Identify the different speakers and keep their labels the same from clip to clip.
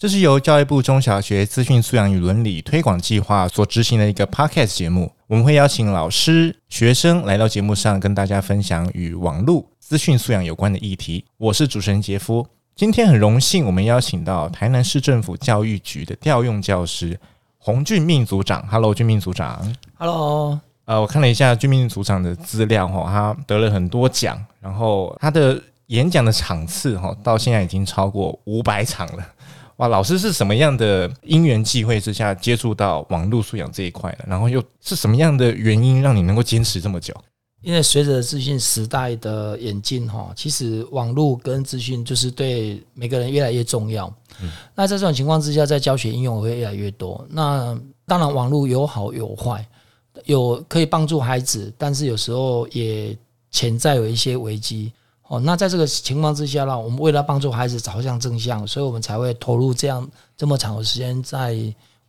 Speaker 1: 这是由教育部中小学资讯素养与伦理推广计划所执行的一个 Podcast 节目。我们会邀请老师、学生来到节目上，跟大家分享与网络资讯素养有关的议题。我是主持人杰夫，今天很荣幸，我们邀请到台南市政府教育局的调用教师洪俊命组长。Hello，俊命组长。
Speaker 2: Hello，
Speaker 1: 呃，我看了一下俊命组长的资料，哈，他得了很多奖，然后他的。演讲的场次哈，到现在已经超过五百场了。哇，老师是什么样的因缘际会之下接触到网络素养这一块的？然后又是什么样的原因让你能够坚持这么久？
Speaker 2: 因为随着资讯时代的演进哈，其实网络跟资讯就是对每个人越来越重要。嗯，那在这种情况之下，在教学应用会越来越多。那当然，网络有好有坏，有可以帮助孩子，但是有时候也潜在有一些危机。哦，那在这个情况之下呢，我们为了帮助孩子朝向正向，所以我们才会投入这样这么长的时间在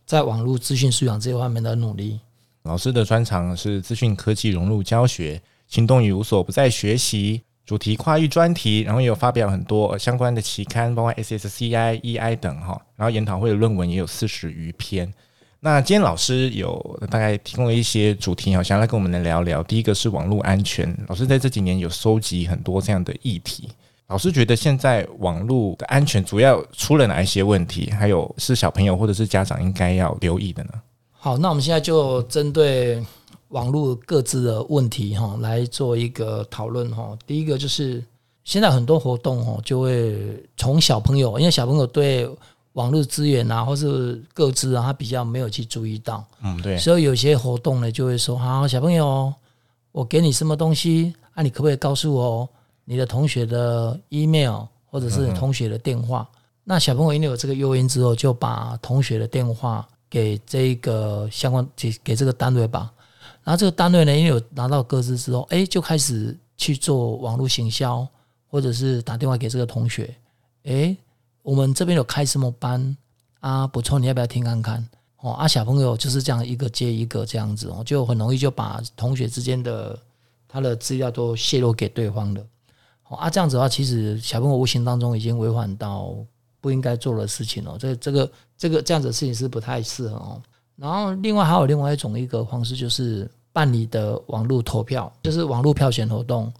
Speaker 2: 在网络资讯素养这一方面的努力。
Speaker 1: 老师的专长是资讯科技融入教学，行动与无所不在学习，主题跨域专题，然后也有发表很多相关的期刊，包括 SSCI、EI 等哈，然后研讨会的论文也有四十余篇。那今天老师有大概提供了一些主题，好，想来跟我们来聊聊。第一个是网络安全，老师在这几年有收集很多这样的议题。老师觉得现在网络的安全主要出了哪一些问题？还有是小朋友或者是家长应该要留意的呢？
Speaker 2: 好，那我们现在就针对网络各自的问题哈来做一个讨论哈。第一个就是现在很多活动哈就会从小朋友，因为小朋友对网络资源啊，或是各自啊，他比较没有去注意到，嗯，对，所以有些活动呢，就会说，好，小朋友，我给你什么东西啊？你可不可以告诉我你的同学的 email 或者是同学的电话？嗯、那小朋友因为有这个诱因之后，就把同学的电话给这个相关给给这个单位吧。然后这个单位呢，因为有拿到各自之后，哎，就开始去做网络行销，或者是打电话给这个同学，哎。我们这边有开什么班啊？不错，你要不要听看看？哦，啊，小朋友就是这样一个接一个这样子哦，就很容易就把同学之间的他的资料都泄露给对方了。哦，啊，这样子的话，其实小朋友无形当中已经违反到不应该做的事情了。这、这个、这个这样子的事情是不太适合哦。然后，另外还有另外一种一个方式，就是办理的网络投票，就是网络票选活动。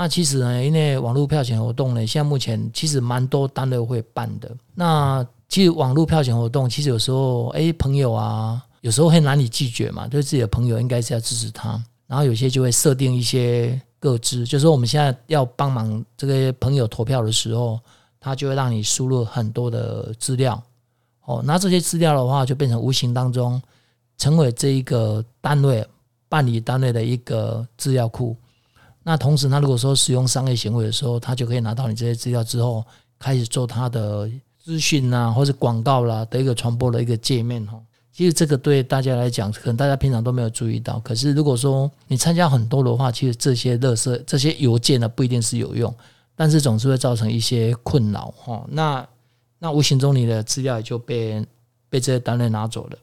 Speaker 2: 那其实呢，因为网络票选活动呢，现在目前其实蛮多单位会办的。那其实网络票选活动，其实有时候哎，朋友啊，有时候会难以拒绝嘛，对自己的朋友应该是要支持他。然后有些就会设定一些个资，就是说我们现在要帮忙这个朋友投票的时候，他就会让你输入很多的资料。哦，那这些资料的话，就变成无形当中成为这一个单位办理单位的一个资料库。那同时，他如果说使用商业行为的时候，他就可以拿到你这些资料之后，开始做他的资讯啊，或者广告啦的一个传播的一个界面哈。其实这个对大家来讲，可能大家平常都没有注意到。可是如果说你参加很多的话，其实这些垃圾、这些邮件呢，不一定是有用，但是总是会造成一些困扰哈。那那无形中你的资料也就被被这些单位拿走了。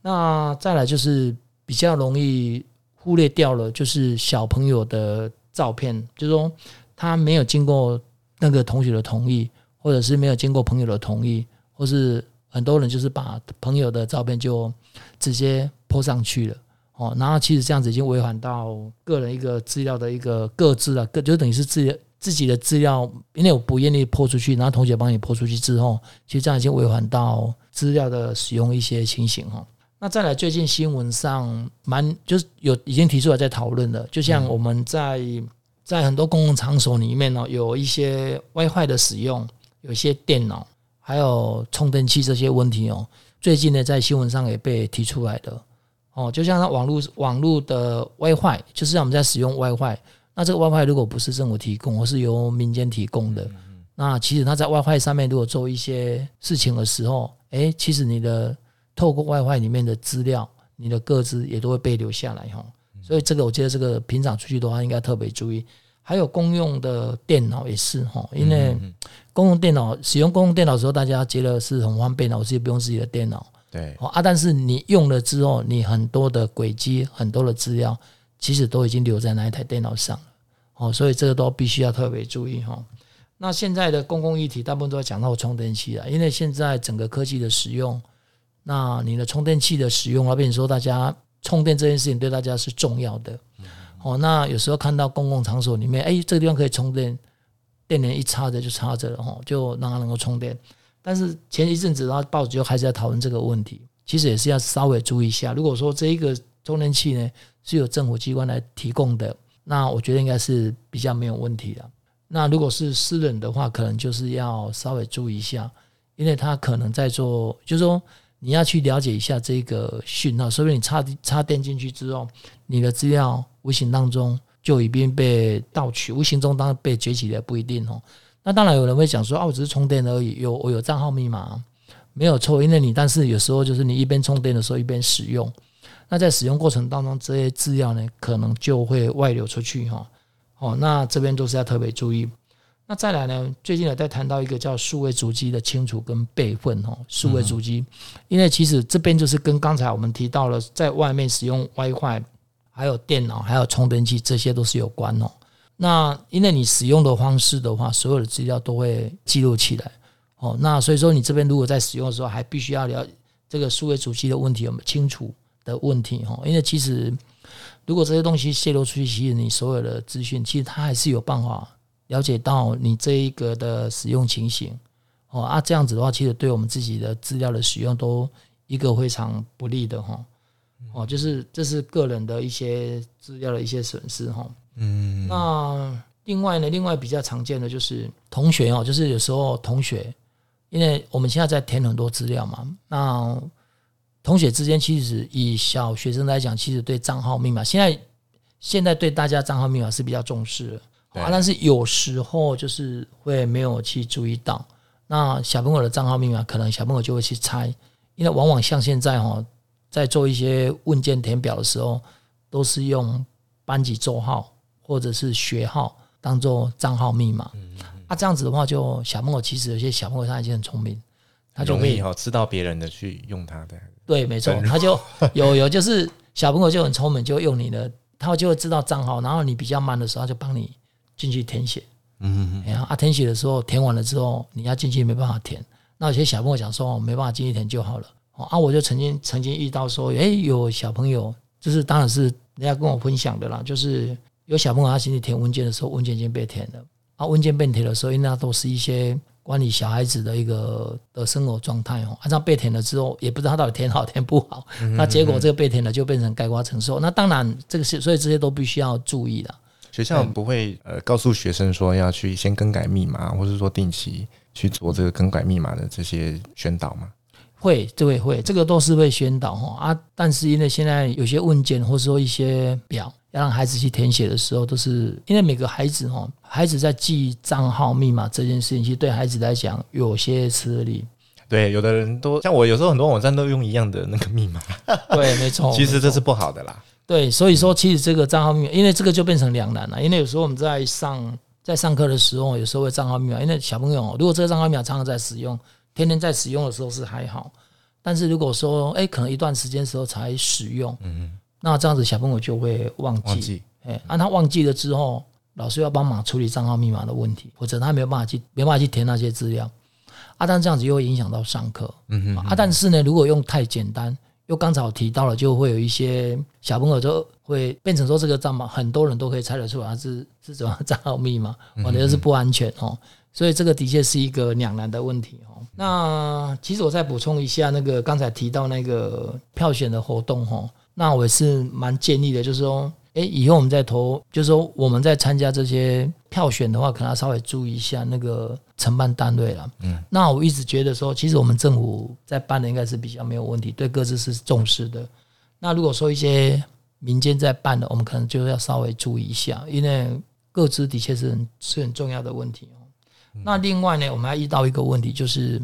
Speaker 2: 那再来就是比较容易。忽略掉了，就是小朋友的照片，就是说他没有经过那个同学的同意，或者是没有经过朋友的同意，或是很多人就是把朋友的照片就直接 po 上去了，哦，然后其实这样子已经违反到个人一个资料的一个各自了，个就等于是自己自己的资料，因为我不愿意 po 出去，然后同学帮你 po 出去之后，其实这样已经违反到资料的使用一些情形哈。那再来，最近新闻上蛮就是有已经提出来在讨论的，就像我们在在很多公共场所里面呢，有一些 WiFi 的使用，有一些电脑还有充电器这些问题哦。最近呢，在新闻上也被提出来的哦，就像它网络网络的 WiFi，就是像我们在使用 WiFi，那这个 WiFi 如果不是政府提供，而是由民间提供的，那其实它在 WiFi 上面如果做一些事情的时候，诶，其实你的透过 WiFi 里面的资料，你的个资也都会被留下来哈。所以这个我觉得这个平常出去的话，应该特别注意。还有公用的电脑也是哈，因为公用电脑使用公用电脑的时候，大家觉得是很方便的，我自己不用自己的电脑。
Speaker 1: 对
Speaker 2: 啊，但是你用了之后，你很多的轨迹、很多的资料，其实都已经留在那一台电脑上了。哦，所以这个都必须要特别注意哈。那现在的公共议题大部分都在讲到充电器了，因为现在整个科技的使用，那你的充电器的使用，啊变成说大家充电这件事情对大家是重要的。哦，那有时候看到公共场所里面，哎，这个地方可以充电，电源一插着就插着了哦，就让它能够充电。但是前一阵子，然后报纸就开始在讨论这个问题，其实也是要稍微注意一下。如果说这一个充电器呢是由政府机关来提供的，那我觉得应该是比较没有问题的。那如果是私人的话，可能就是要稍微注意一下，因为他可能在做，就是说你要去了解一下这个讯号，说不定你插插电进去之后，你的资料无形当中就已经被盗取，无形中当然被攫取的不一定哦。那当然有人会讲说啊，我只是充电而已，有我有账号密码，没有错，因为你但是有时候就是你一边充电的时候一边使用。那在使用过程当中，这些资料呢，可能就会外流出去哈。哦，那这边都是要特别注意。那再来呢，最近有在谈到一个叫数位足迹的清除跟备份哦。数位足迹，因为其实这边就是跟刚才我们提到了，在外面使用 WiFi，还有电脑，还有充电器，这些都是有关哦。那因为你使用的方式的话，所有的资料都会记录起来哦。那所以说，你这边如果在使用的时候，还必须要了这个数位主机的问题有没有清楚。的问题哦，因为其实如果这些东西泄露出去，其实你所有的资讯，其实它还是有办法了解到你这一个的使用情形哦啊，这样子的话，其实对我们自己的资料的使用都一个非常不利的哈哦，就是这是个人的一些资料的一些损失哈。嗯，那另外呢，另外比较常见的就是同学哦，就是有时候同学，因为我们现在在填很多资料嘛，那。同学之间，其实以小学生来讲，其实对账号密码，现在现在对大家账号密码是比较重视的啊。但是有时候就是会没有去注意到，那小朋友的账号密码，可能小朋友就会去猜，因为往往像现在哈，在做一些问卷填表的时候，都是用班级座号或者是学号当做账号密码。啊，这样子的话，就小朋友其实有些小朋友他已经很聪明，他就可以
Speaker 1: 知道别人的去用他的。
Speaker 2: 对，没错，他就有有就是小朋友就很聪明，就用你的，他就会知道账号，然后你比较慢的时候，他就帮你进去填写。嗯嗯，然后啊，填写的时候填完了之后，你要进去没办法填。那有些小朋友讲说，没办法进去填就好了。啊，我就曾经曾经遇到说，诶，有小朋友，就是当然是人家跟我分享的啦，就是有小朋友他进去填文件的时候，文件已经被填了。啊，文件被填的时候，因为那都是一些。管理小孩子的一个的生活状态哦，按照被填了之后，也不知道他到底填好填不好，那结果这个被填了就变成概括承受。那当然，这个是所以这些都必须要注意的。
Speaker 1: 学校不会呃告诉学生说要去先更改密码，或者说定期去做这个更改密码的这些宣导吗？
Speaker 2: 会，这会会，这个都是会宣导哈啊。但是因为现在有些问卷或者说一些表。要让孩子去填写的时候，都是因为每个孩子哈，孩子在记账号密码这件事情，其实对孩子来讲有些吃力。
Speaker 1: 对，有的人都像我，有时候很多网站都用一样的那个密码。
Speaker 2: 对，没错。
Speaker 1: 其实这是不好的啦。
Speaker 2: 对，所以说其实这个账号密码，因为这个就变成两难了。因为有时候我们在上在上课的时候，有时候会账号密码，因为小朋友如果这个账号密码常常在使用，天天在使用的时候是还好，但是如果说哎，可能一段时间时候才使用，嗯。那这样子小朋友就会忘记，哎，按他忘记了之后，老师要帮忙处理账号密码的问题，或者他没有办法去，没办法去填那些资料，啊，但这样子又会影响到上课，嗯哼，啊，但是呢，如果用太简单，又刚才我提到了，就会有一些小朋友就会变成说这个账号很多人都可以猜得出来是是什么账号密码，我觉得是不安全哦，所以这个的确是一个两难的问题哦。那其实我再补充一下，那个刚才提到那个票选的活动哦。那我也是蛮建议的，就是说，哎，以后我们在投，就是说我们在参加这些票选的话，可能要稍微注意一下那个承办单位了。嗯，那我一直觉得说，其实我们政府在办的应该是比较没有问题，对各自是重视的。那如果说一些民间在办的，我们可能就要稍微注意一下，因为各自的确是很是很重要的问题哦。那另外呢，我们还遇到一个问题，就是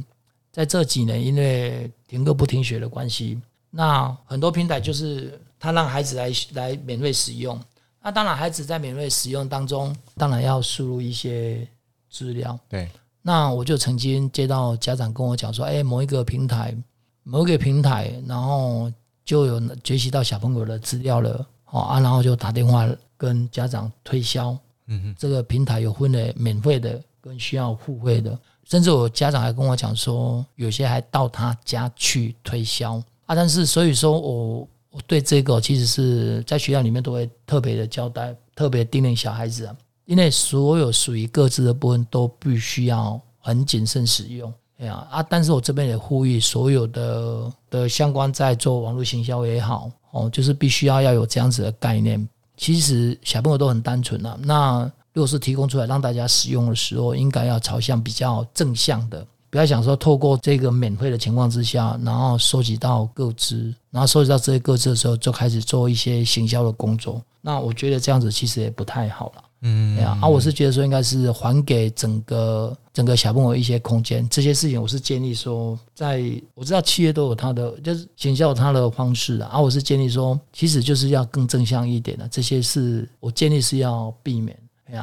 Speaker 2: 在这几年因为停课不停学的关系。那很多平台就是他让孩子来来免费使用。那当然，孩子在免费使用当中，当然要输入一些资料。
Speaker 1: 对。
Speaker 2: 那我就曾经接到家长跟我讲说：“哎，某一个平台，某一个平台，然后就有学习到小朋友的资料了，哦啊，然后就打电话跟家长推销。嗯哼，这个平台有分的免费的跟需要付费的，甚至我家长还跟我讲说，有些还到他家去推销啊。但是所以说我我对这个其实是在学校里面都会特别的交代，特别叮咛小孩子啊。”因为所有属于各自的部分都必须要很谨慎使用，哎呀啊！但是我这边也呼吁所有的的相关在做网络行销也好，哦，就是必须要要有这样子的概念。其实小朋友都很单纯啊，那如果是提供出来让大家使用的时候，应该要朝向比较正向的，不要想说透过这个免费的情况之下，然后收集到各资，然后收集到这些各资的时候，就开始做一些行销的工作。那我觉得这样子其实也不太好了。嗯，对啊，啊，我是觉得说应该是还给整个整个小朋友一些空间，这些事情我是建议说，在我知道企业都有他的就是行销他的方式啊，啊，我是建议说，其实就是要更正向一点的，这些是我建议是要避免。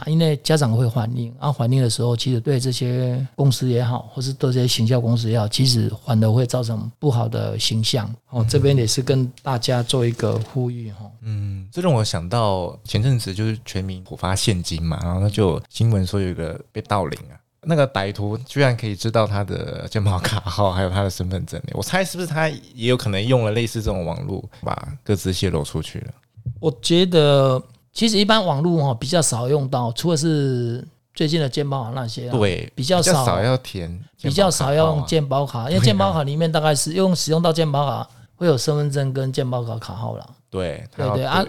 Speaker 2: 因为家长会反映，啊，反映的时候，其实对这些公司也好，或是对这些行销公司也好，其实反而会造成不好的形象。哦，这边也是跟大家做一个呼吁哈。
Speaker 1: 嗯，这让我想到前阵子就是全民普发现金嘛，然后他就新闻说有一个被盗领啊，那个歹徒居然可以知道他的健保卡号，还有他的身份证。我猜是不是他也有可能用了类似这种网络，把各自泄露出去了？
Speaker 2: 我觉得。其实一般网络哈比较少用到，除了是最近的健保卡那些，
Speaker 1: 对，
Speaker 2: 比较少，
Speaker 1: 比较少要填，
Speaker 2: 比较少要用健保卡，因为健保卡里面大概是用使用到健保卡会有身份证跟健保卡卡号了。
Speaker 1: 对，
Speaker 2: 对对啊，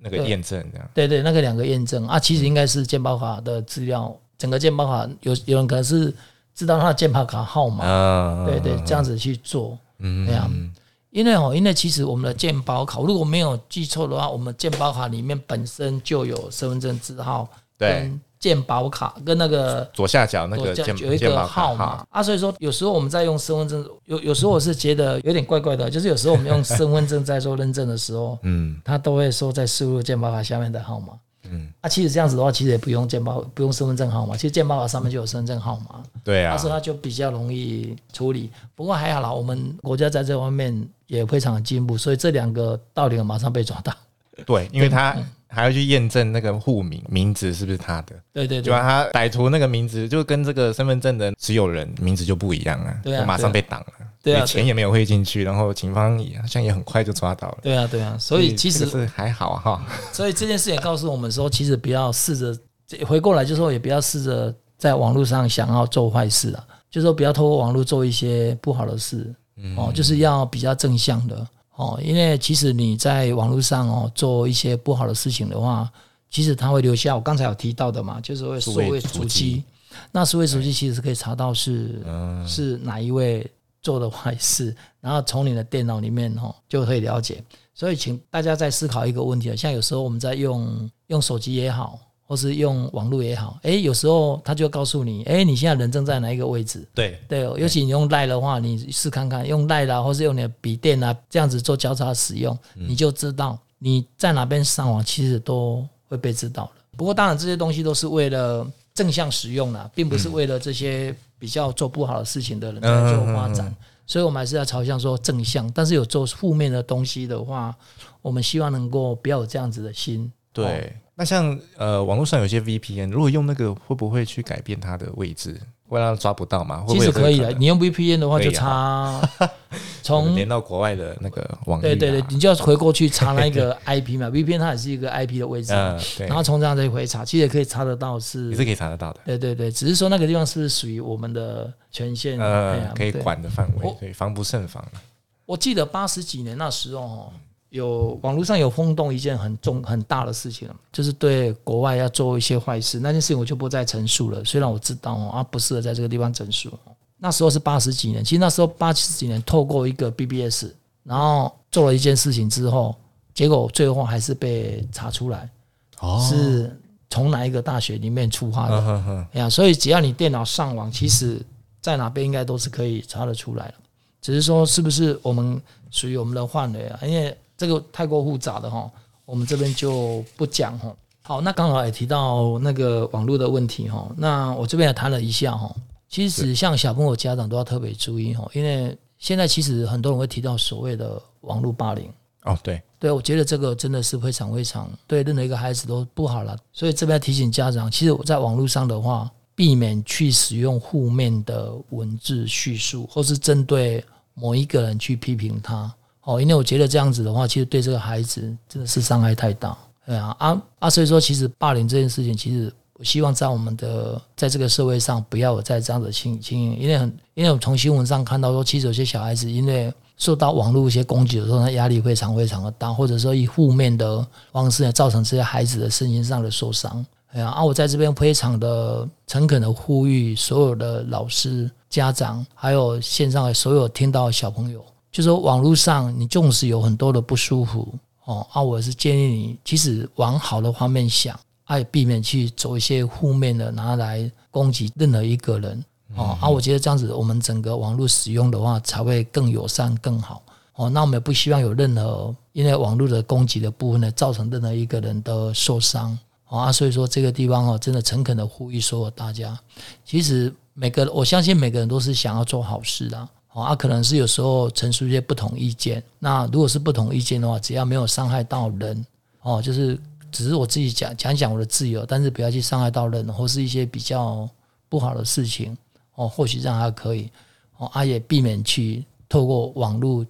Speaker 1: 那个验证这样。
Speaker 2: 对对，那个两个验证。啊，其实应该是健保卡的资料，整个健保卡有有人可能是知道他的健保卡号码，对对，这样子去做，嗯，这样。因为哦，因为其实我们的健保卡，如果没有记错的话，我们健保卡里面本身就有身份证字号，跟健保卡跟那个
Speaker 1: 左下角那个有
Speaker 2: 一个号码。啊，所以说有时候我们在用身份证，有有时候我是觉得有点怪怪的，就是有时候我们用身份证在做认证的时候，嗯，他都会说在输入健保卡下面的号码。嗯，啊，其实这样子的话，其实也不用健保，不用身份证号码，其实健保卡上面就有身份证号码。
Speaker 1: 对啊，
Speaker 2: 所以他就比较容易处理。不过还好啦，我们国家在这方面也非常的进步，所以这两个盗领马上被抓到。
Speaker 1: 对，因为他还要去验证那个户名名字是不是他的。
Speaker 2: 对对对，
Speaker 1: 就他歹徒那个名字就跟这个身份证的持有人名字就不一样啊，对啊，马上被挡了。对啊，钱也没有汇进去，然后警方也好像也很快就抓到了。
Speaker 2: 对啊，对啊，所以其实
Speaker 1: 是还好哈。
Speaker 2: 所以这件事也告诉我们说，其实不要试着回过来，就说也不要试着在网络上想要做坏事啊，就说不要透过网络做一些不好的事哦，就是要比较正向的哦，因为其实你在网络上哦做一些不好的事情的话，其实它会留下我刚才有提到的嘛，就是会数位足迹。那数位足迹其实是可以查到是是哪一位。做的坏事，然后从你的电脑里面哦就可以了解。所以，请大家再思考一个问题，像有时候我们在用用手机也好，或是用网络也好，诶，有时候他就告诉你，诶，你现在人正在哪一个位置？
Speaker 1: 对
Speaker 2: 对，尤其你用赖的话，你试看看用赖啦，或是用你的笔电啊，这样子做交叉使用，你就知道你在哪边上网，其实都会被知道了。不过，当然这些东西都是为了正向使用啦，并不是为了这些。比较做不好的事情的人在做发展，所以我们还是要朝向说正向。但是有做负面的东西的话，我们希望能够不要有这样子的心。
Speaker 1: 对，那像呃网络上有些 VPN，如果用那个会不会去改变它的位置？会让他抓不到吗？
Speaker 2: 其实可以的，你用 VPN 的话就插 从
Speaker 1: 连到国外的那个网络。
Speaker 2: 对对对，你就要回过去查那个 IP 嘛，VPN 它也是一个 IP 的位置。然后从这样再回查，其实也可以查得到，是
Speaker 1: 也是可以查得到的。
Speaker 2: 对对对，只是说那个地方是不是属于我们的权限？
Speaker 1: 呃，可以管的范围，对，防不胜防。
Speaker 2: 我记得八十几年那时候。有网络上有轰动一件很重很大的事情，就是对国外要做一些坏事，那件事情我就不再陈述了。虽然我知道哦，啊不适合在这个地方陈述。那时候是八十几年，其实那时候八十几年透过一个 BBS，然后做了一件事情之后，结果最后还是被查出来，哦是从哪一个大学里面出发的呀？所以只要你电脑上网，其实在哪边应该都是可以查得出来的。只是说是不是我们属于我们的范围啊？因为这个太过复杂的哈，我们这边就不讲哈。好，那刚好也提到那个网络的问题哈，那我这边也谈了一下哈。其实像小朋友家长都要特别注意哈，因为现在其实很多人会提到所谓的网络霸凌。
Speaker 1: 哦，对，
Speaker 2: 对，我觉得这个真的是非常非常对任何一个孩子都不好了。所以这边提醒家长，其实我在网络上的话，避免去使用负面的文字叙述，或是针对某一个人去批评他。哦，因为我觉得这样子的话，其实对这个孩子真的是伤害太大。对啊，啊啊，所以说其实霸凌这件事情，其实我希望在我们的在这个社会上不要有再这样的情形，因为很，因为我从新闻上看到说，其实有些小孩子因为。受到网络一些攻击的时候，他压力非常非常的大，或者说以负面的方式呢，造成这些孩子的身心上的受伤。哎呀，啊，我在这边非常的诚恳的呼吁所有的老师、家长，还有线上的所有听到小朋友，就说网络上你纵使有很多的不舒服哦，啊，我是建议你，其实往好的方面想，也，避免去走一些负面的拿来攻击任何一个人。哦，啊，我觉得这样子，我们整个网络使用的话，才会更友善、更好。哦，那我们也不希望有任何因为网络的攻击的部分呢，造成任何一个人的受伤。啊，所以说这个地方哦，真的诚恳的呼吁所有大家，其实每个我相信每个人都是想要做好事的。哦，啊，可能是有时候陈述一些不同意见。那如果是不同意见的话，只要没有伤害到人，哦，就是只是我自己讲讲讲我的自由，但是不要去伤害到人，或是一些比较不好的事情。哦，或许这样还可以，哦，啊也避免去透过网络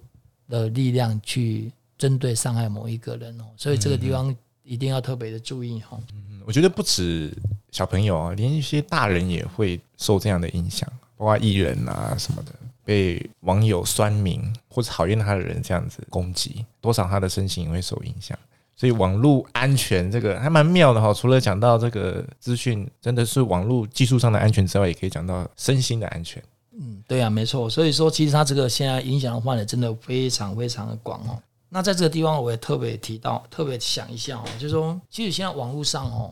Speaker 2: 的力量去针对伤害某一个人哦，所以这个地方一定要特别的注意哈。
Speaker 1: 嗯，我觉得不止小朋友啊，连一些大人也会受这样的影响，包括艺人啊什么的，被网友酸民或者讨厌他的人这样子攻击，多少他的身心也会受影响。所以网络安全这个还蛮妙的哈，除了讲到这个资讯真的是网络技术上的安全之外，也可以讲到身心的安全。
Speaker 2: 嗯，对啊，没错。所以说，其实它这个现在影响的范围真的非常非常的广哦。那在这个地方，我也特别提到，特别想一下哦，就是说，其实现在网络上哦，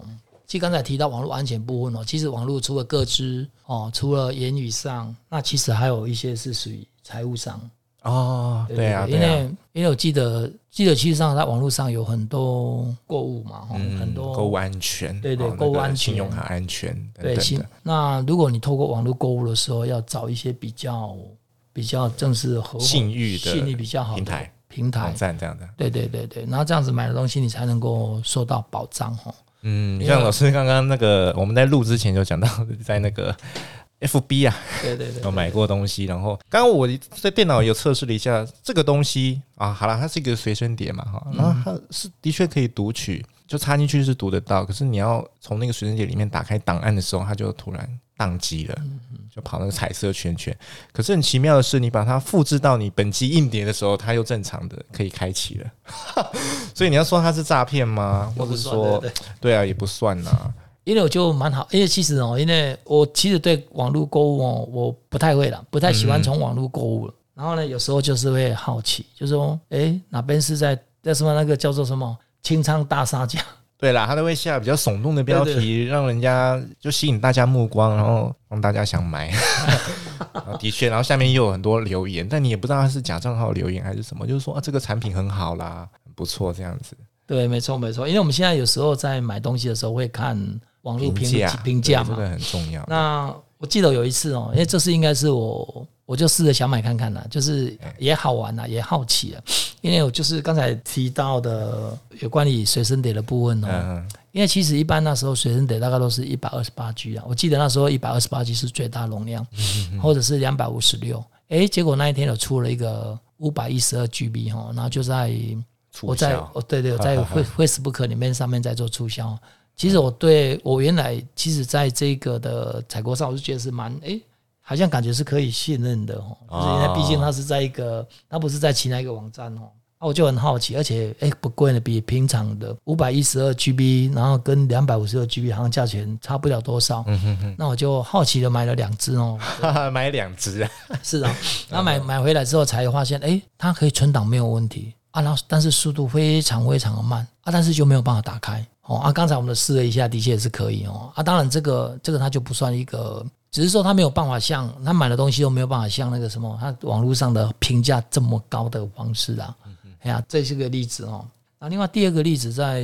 Speaker 2: 其实刚才提到网络安全部分哦，其实网络除了个资哦，除了言语上，那其实还有一些是属于财务上。
Speaker 1: 哦，对，对，对啊，
Speaker 2: 因为因为我记得记得，其实上在网络上有很多购物嘛，嗯、很多
Speaker 1: 购物安全，
Speaker 2: 对对，购物安全、
Speaker 1: 信用卡安全等等，
Speaker 2: 对。那如果你透过网络购物的时候，要找一些比较比较正式和
Speaker 1: 信誉的
Speaker 2: 信誉比较好的平台平台
Speaker 1: 网站这样的，
Speaker 2: 对对对对，然后这样子买的东西你才能够受到保障哈。
Speaker 1: 嗯，像老师刚刚那个我们在录之前就讲到，在那个。F B 啊，
Speaker 2: 对对对，
Speaker 1: 有买过东西，然后刚刚我在电脑有测试了一下这个东西啊，好了，它是一个随身碟嘛哈，然后它是的确可以读取，就插进去是读得到，可是你要从那个随身碟里面打开档案的时候，它就突然宕机了，就跑那个彩色圈圈。可是很奇妙的是，你把它复制到你本机硬碟的时候，它又正常的可以开启了。所以你要说它是诈骗吗？或者说，对啊，也不算呐。
Speaker 2: 因为我就蛮好，因为其实哦，因为我其实对网络购物哦，我不太会了，不太喜欢从网络购物了。然后呢，有时候就是会好奇，就是说，诶，哪边是在在什么那个叫做什么清仓大杀价？
Speaker 1: 对啦，他都会下比较耸动的标题，让人家就吸引大家目光，然后让大家想买。的确，然后下面又有很多留言，但你也不知道他是假账号留言还是什么，就是说啊，这个产品很好啦，很不错这样子。
Speaker 2: 对，没错没错，因为我们现在有时候在买东西的时候会看。网络评价评价嘛，
Speaker 1: 这个很重要。
Speaker 2: 那我记得有一次哦，因为这次应该是我，我就试着想买看看啦，就是也好玩啦，也好奇啊。因为我就是刚才提到的有关于随身碟的部分哦，因为其实一般那时候随身碟大概都是一百二十八 G 啊，我记得那时候一百二十八 G 是最大容量，或者是两百五十六。哎，结果那一天有出了一个五百一十二 GB 哈，然后就在我在哦对对，在 Facebook 里面上面在做促销。其实我对我原来其实在这个的采购上，我就觉得是蛮诶，好像感觉是可以信任的哦。就是因为毕竟它是在一个，它不是在其他一个网站哦。那我就很好奇，而且诶不贵呢，比平常的五百一十二 GB，然后跟两百五十二 GB 好像价钱差不了多少。嗯哼哼。那我就好奇的买了两只哦。
Speaker 1: 买两只啊？
Speaker 2: 是啊。那买买回来之后才发现，诶，它可以存档没有问题啊，然后但是速度非常非常的慢啊，但是就没有办法打开。哦啊，刚才我们试了一下，的确也是可以哦啊。当然，这个这个它就不算一个，只是说它没有办法像他买的东西都没有办法像那个什么，他网络上的评价这么高的方式啊。哎呀，这是个例子哦。那另外第二个例子在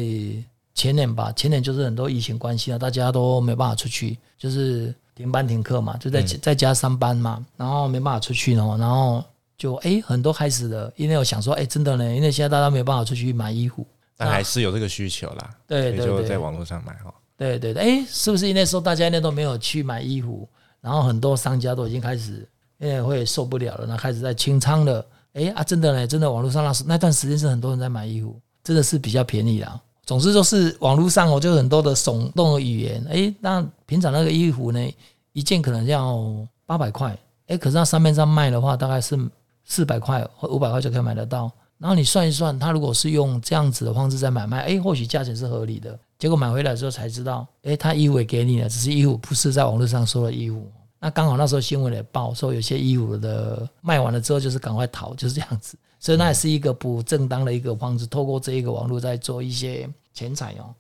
Speaker 2: 前年吧，前年就是很多疫情关系啊，大家都没办法出去，就是停班停课嘛，就在在家上班嘛，然后没办法出去哦，然后就哎很多开始了，因为我想说，哎真的呢，因为现在大家没有办法出去买衣服。
Speaker 1: 但还是有这个需求啦，
Speaker 2: 对对对，
Speaker 1: 就在网络上买哈。
Speaker 2: 对对对，哎，是不是那时候大家那都没有去买衣服，然后很多商家都已经开始，因为会受不了了，那开始在清仓了。哎啊，真的嘞，真的网络上那时那段时间是很多人在买衣服，真的是比较便宜啦。总之就是网络上我，就很多的耸动的语言。哎，那平常那个衣服呢，一件可能要八百块，哎，可是那上面上卖的话，大概是四百块或五百块就可以买得到。然后你算一算，他如果是用这样子的方式在买卖，哎，或许价钱是合理的。结果买回来之后才知道，哎，他衣服也给你了，只是衣服不是在网络上说的衣服。那刚好那时候新闻也报说，有些衣服的卖完了之后就是赶快逃，就是这样子。所以那也是一个不正当的一个方式，透过这一个网络在做一些钱财哦。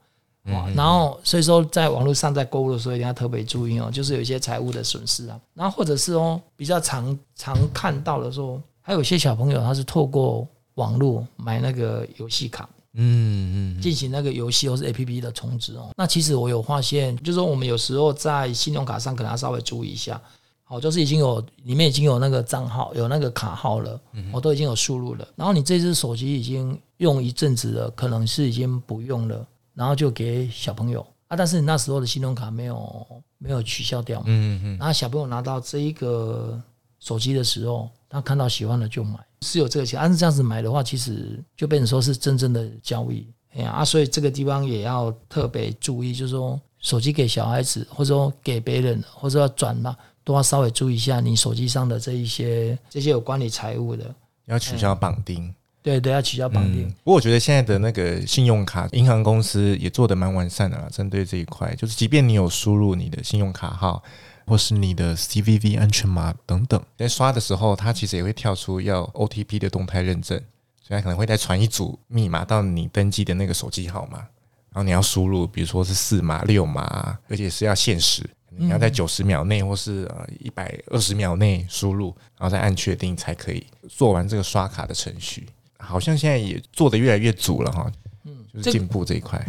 Speaker 2: 哇然后所以说在网络上在购物的时候一定要特别注意哦，就是有一些财务的损失啊。然后或者是哦比较常常看到的说，还有些小朋友他是透过。网络买那个游戏卡，嗯嗯，进行那个游戏或是 APP 的充值哦。那其实我有发现，就是说我们有时候在信用卡上可能要稍微注意一下，好，就是已经有里面已经有那个账号有那个卡号了，我都已经有输入了。然后你这只手机已经用一阵子了，可能是已经不用了，然后就给小朋友啊。但是你那时候的信用卡没有没有取消掉嘛，嗯嗯，然后小朋友拿到这一个手机的时候，他看到喜欢的就买。是有这个钱，但是这样子买的话，其实就变成说是真正的交易，哎呀啊，所以这个地方也要特别注意，就是说手机给小孩子，或者说给别人，或者要转嘛，都要稍微注意一下你手机上的这一些这些有关你财务的，
Speaker 1: 要取消绑定。
Speaker 2: 对对，要取消绑定。
Speaker 1: 嗯，不过我觉得现在的那个信用卡银行公司也做得蛮完善的啦，针对这一块，就是即便你有输入你的信用卡号。或是你的 CVV 安全码等等，在刷的时候，它其实也会跳出要 OTP 的动态认证，所以它可能会再传一组密码到你登记的那个手机号码，然后你要输入，比如说是四码、六码，而且是要限时，你要在九十秒内或是呃一百二十秒内输入，然后再按确定才可以做完这个刷卡的程序。好像现在也做的越来越足了哈，嗯，就是进步这一块。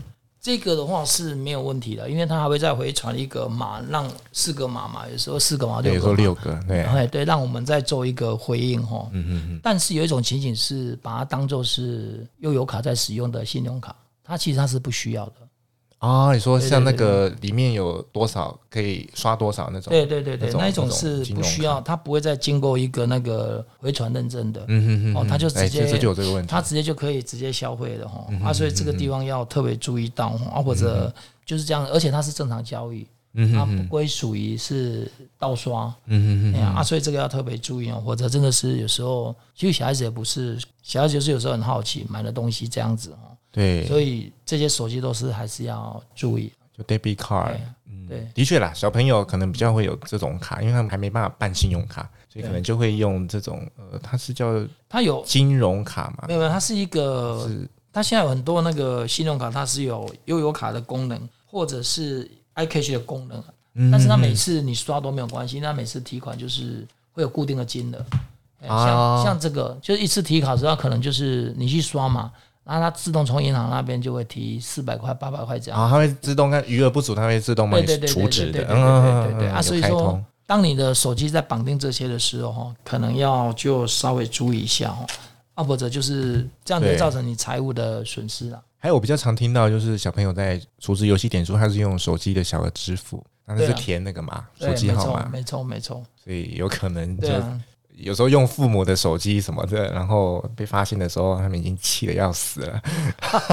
Speaker 2: 这个的话是没有问题的，因为它还会再回传一个码，让四个码嘛，有时候四个码，
Speaker 1: 有时候六个，对，
Speaker 2: 对对，让我们再做一个回应哈。嗯嗯嗯。但是有一种情景是把它当做是悠游卡在使用的信用卡，它其实它是不需要的。
Speaker 1: 啊，你说像那个里面有多少可以刷多少那种？
Speaker 2: 对对对对，那一种是不需要，它不会再经过一个那个回传认证的。嗯嗯嗯。哦，它就直接，这就有这个问题，它直接就可以直接消费的哈。啊，所以这个地方要特别注意到啊，或者就是这样，而且它是正常交易，它不归属于是盗刷。嗯嗯嗯。啊，所以这个要特别注意哦，或者真的是有时候，其实小孩子也不是，小孩子就是有时候很好奇买了东西这样子哦。
Speaker 1: 对，
Speaker 2: 所以这些手机都是还是要注意，
Speaker 1: 就 debit card，嗯，对，的确啦，小朋友可能比较会有这种卡，因为他们还没办法办信用卡，所以可能就会用这种，呃，它是叫它有金融卡嘛？
Speaker 2: 没有没有，它是一个，是。它现在有很多那个信用卡，它是有悠游卡的功能，或者是 iCash 的功能，嗯，但是它每次你刷都没有关系，那每次提款就是会有固定的金额，像像这个就是一次提卡的时候，可能就是你去刷嘛。然后它自动从银行那边就会提四百块、八百块这样。啊，
Speaker 1: 它会自动看余额不足，它会自动帮你储值的。
Speaker 2: 嗯对对对啊，所以说，当你的手机在绑定这些的时候，哈，可能要就稍微注意一下，哦，啊，或者就是这样会造成你财务的损失了。
Speaker 1: 还有我比较常听到就是小朋友在储值游戏点数，他是用手机的小额支付，那是填那个嘛，手机号码，
Speaker 2: 没错没错。
Speaker 1: 所以有可能就。有时候用父母的手机什么的，然后被发现的时候，他们已经气得要死了，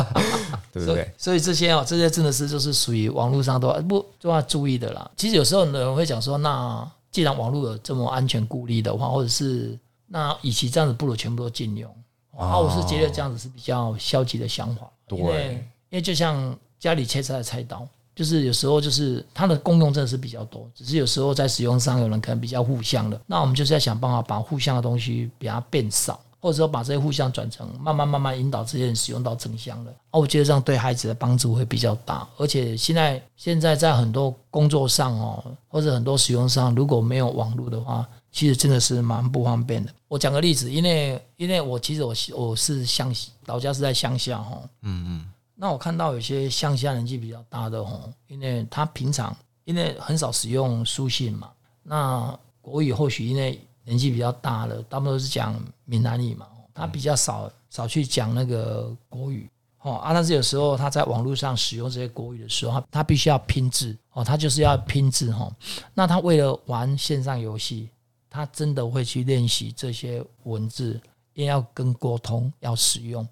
Speaker 1: 对不对？
Speaker 2: 所以，所以这些哦，这些真的是就是属于网络上都要不都要注意的啦。其实有时候有人会讲说，那既然网络有这么安全顾虑的话，或者是那与其这样子，不如全部都禁用。啊、哦，我是觉得这样子是比较消极的想法。对，因为因为就像家里切菜的菜刀。就是有时候就是它的功用真的是比较多，只是有时候在使用上有人可能比较互相的，那我们就是要想办法把互相的东西给它变少，或者说把这些互相转成慢慢慢慢引导这些人使用到正向的。啊，我觉得这样对孩子的帮助会比较大。而且现在现在在很多工作上哦，或者很多使用上，如果没有网络的话，其实真的是蛮不方便的。我讲个例子，因为因为我其实我我是乡老家是在乡下哈，嗯嗯，那我看到有些乡下年纪比较大的吼，因为他平常因为很少使用书信嘛，那国语或许因为年纪比较大了，大部分都是讲闽南语嘛，他比较少少去讲那个国语哦啊，但是有时候他在网络上使用这些国语的时候，他他必须要拼字哦，他就是要拼字哈，那他为了玩线上游戏。他真的会去练习这些文字，也要跟沟通，要使用。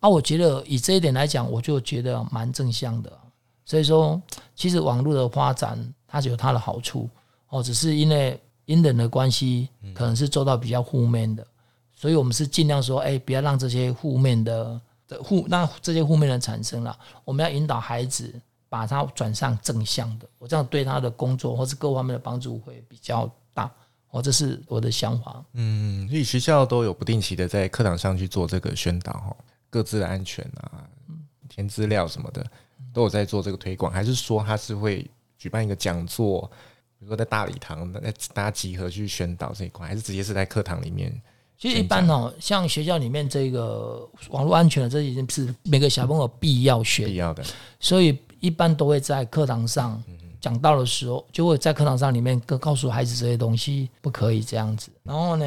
Speaker 2: 啊，我觉得以这一点来讲，我就觉得蛮正向的。所以说，其实网络的发展它有它的好处哦，只是因为因人的关系，可能是做到比较负面的，所以我们是尽量说，哎，不要让这些负面的的负，让这些负面的产生了。我们要引导孩子把它转向正向的，我这样对他的工作或是各方面的帮助会比较大。哦，这是我的想法。
Speaker 1: 嗯，所以学校都有不定期的在课堂上去做这个宣导，哈，个资的安全啊，填资料什么的，都有在做这个推广。还是说他是会举办一个讲座，比如说在大礼堂，在大家集合去宣导这一块，还是直接是在课堂里面？
Speaker 2: 其实一般哦，像学校里面这个网络安全的，这已经是每个小朋友必要学、
Speaker 1: 必要的，
Speaker 2: 所以一般都会在课堂上。讲到的时候，就会在课堂上里面告告诉孩子这些东西不可以这样子。然后呢，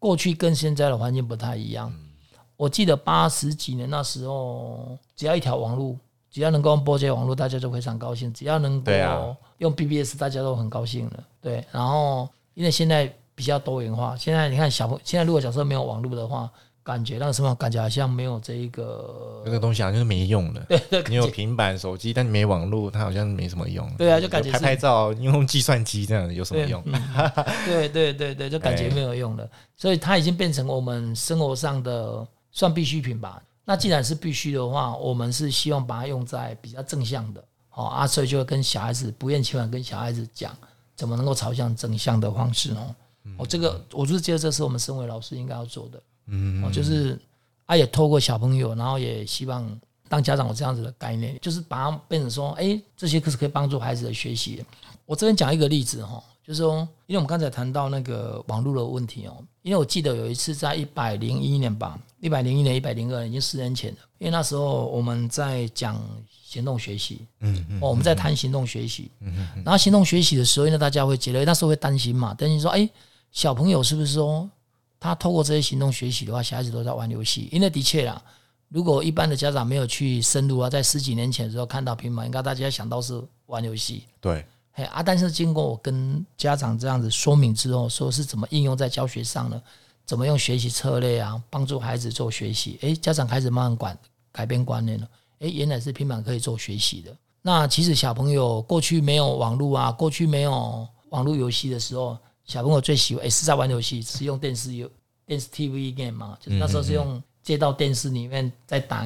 Speaker 2: 过去跟现在的环境不太一样。我记得八十几年那时候，只要一条网路，只要能够拨接网络，大家就非常高兴；只要能够用 BBS，大家都很高兴了。对，然后因为现在比较多元化，现在你看小朋现在如果假设没有网络的话。感觉那个什么，感觉好像没有这一个，
Speaker 1: 那个东西好像是没用的。
Speaker 2: 对，对
Speaker 1: 你有平板手机，但你没网络，它好像没什么用。
Speaker 2: 对啊，就感觉
Speaker 1: 拍拍照用计算机这样的有什么用？
Speaker 2: 对对对对，就感觉没有用了。所以它已经变成我们生活上的算必需品吧。那既然是必须的话，我们是希望把它用在比较正向的。哦啊，所以就会跟小孩子不厌其烦跟小孩子讲，怎么能够朝向正向的方式哦。哦，这个我就是觉得这是我们身为老师应该要做的。嗯，哦就是，啊，也透过小朋友，然后也希望当家长有这样子的概念，就是把它变成说，哎，这些课是可以帮助孩子的学习。我这边讲一个例子哈，就是说，因为我们刚才谈到那个网络的问题哦，因为我记得有一次在一百零一年吧，一百零一年、一百零二年，已经十年前了。因为那时候我们在讲行动学习，嗯嗯，我们在谈行动学习，嗯嗯，然后行动学习的时候，因为大家会觉得那时候会担心嘛，担心说，哎，小朋友是不是说？他透过这些行动学习的话，小孩子都在玩游戏。因为的确啦，如果一般的家长没有去深入啊，在十几年前的时候看到平板，应该大家想到是玩游戏。
Speaker 1: 对，
Speaker 2: 哎啊，但是经过我跟家长这样子说明之后，说是怎么应用在教学上呢？怎么用学习策略啊，帮助孩子做学习？诶，家长开始慢慢管改变观念了。诶，原来是平板可以做学习的。那其实小朋友过去没有网络啊，过去没有网络游戏的时候。小朋友最喜欢诶是在玩游戏，是用电视游电视 TV game 嘛？就是那时候是用接到电视里面在打。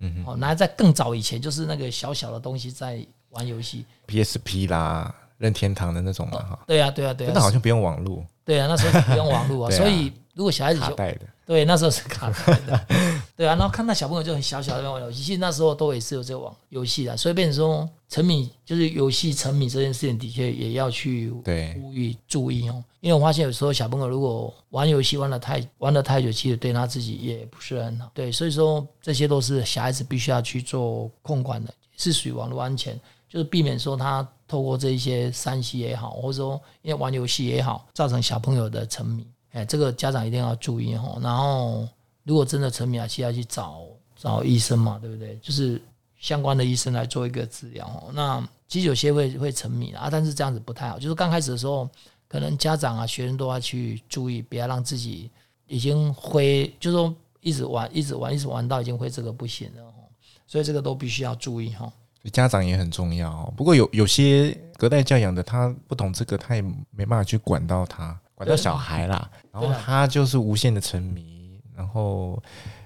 Speaker 2: 嗯哦，那在更早以前，就是那个小小的东西在玩游戏
Speaker 1: ，PSP 啦，任天堂的那种嘛哈。
Speaker 2: 对啊，对啊，对啊。
Speaker 1: 那好像不用网络。
Speaker 2: 对啊，那时候是不用网络啊，所以如果小孩子就
Speaker 1: 带的。
Speaker 2: 对，那时候是卡带的。对啊，然后看到小朋友就很小小的玩游戏，其实那时候都也是有这个网游戏的，所以变成说沉迷就是游戏沉迷这件事情，的确也要去呼吁注意哦。因为我发现有时候小朋友如果玩游戏玩的太玩的太久，其实对他自己也不是很好。对，所以说这些都是小孩子必须要去做控管的，是属于网络安全，就是避免说他透过这一些三 C 也好，或者说因为玩游戏也好，造成小朋友的沉迷。哎，这个家长一定要注意哦。然后。如果真的沉迷啊，需要去找找医生嘛，对不对？就是相关的医生来做一个治疗哦。那其实有些会会沉迷啊，但是这样子不太好。就是刚开始的时候，可能家长啊、学生都要去注意，不要让自己已经会，就是说一直玩、一直玩、一直玩到已经会这个不行了哦。所以这个都必须要注意哈。
Speaker 1: 家长也很重要。不过有有些隔代教养的，他不懂这个，他也没办法去管到他，管到小孩啦。然后他就是无限的沉迷。然后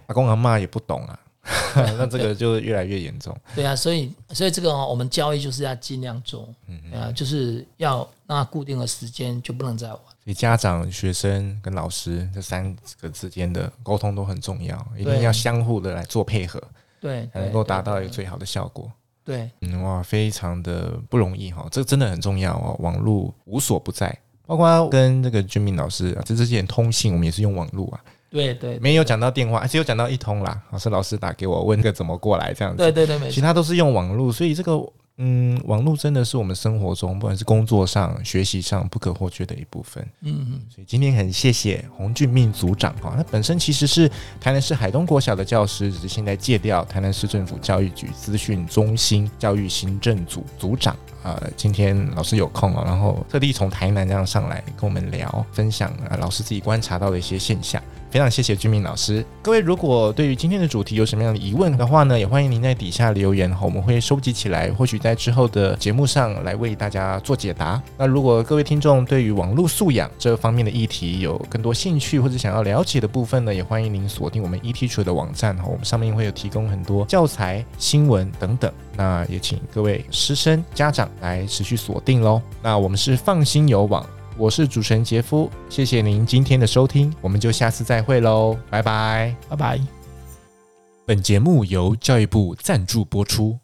Speaker 1: 阿公阿妈也不懂啊，那这个就越来越严重。
Speaker 2: 对啊，所以所以这个我们教育就是要尽量做，嗯啊，就是要那固定的时间就不能再玩。
Speaker 1: 所以家长、学生跟老师这三个之间的沟通都很重要，一定要相互的来做配合，
Speaker 2: 对，
Speaker 1: 才能够达到一个最好的效果。
Speaker 2: 对，
Speaker 1: 嗯哇，非常的不容易哈，这个真的很重要哦。网络无所不在，包括跟这个君明老师这之前通信，我们也是用网络啊。
Speaker 2: 对对，
Speaker 1: 没有讲到电话，只有讲到一通啦。老师老师打给我问个怎么过来这样子。
Speaker 2: 对对对，
Speaker 1: 其他都是用网络，所以这个。嗯，网络真的是我们生活中，不管是工作上、学习上不可或缺的一部分。嗯嗯，所以今天很谢谢洪俊命组长哈，他本身其实是台南市海东国小的教师，只是现在借调台南市政府教育局资讯中心教育行政组组长。呃，今天老师有空哦，然后特地从台南这样上来跟我们聊，分享啊老师自己观察到的一些现象。非常谢谢君铭老师。各位如果对于今天的主题有什么样的疑问的话呢，也欢迎您在底下留言哈，我们会收集起来，或许在之后的节目上来为大家做解答。那如果各位听众对于网络素养这方面的议题有更多兴趣或者想要了解的部分呢，也欢迎您锁定我们 eTeacher 的网站哈，我们上面会有提供很多教材、新闻等等。那也请各位师生家长来持续锁定喽。那我们是放心有网。我是主持人杰夫，谢谢您今天的收听，我们就下次再会喽，拜拜，
Speaker 2: 拜拜。
Speaker 1: 本节目由教育部赞助播出。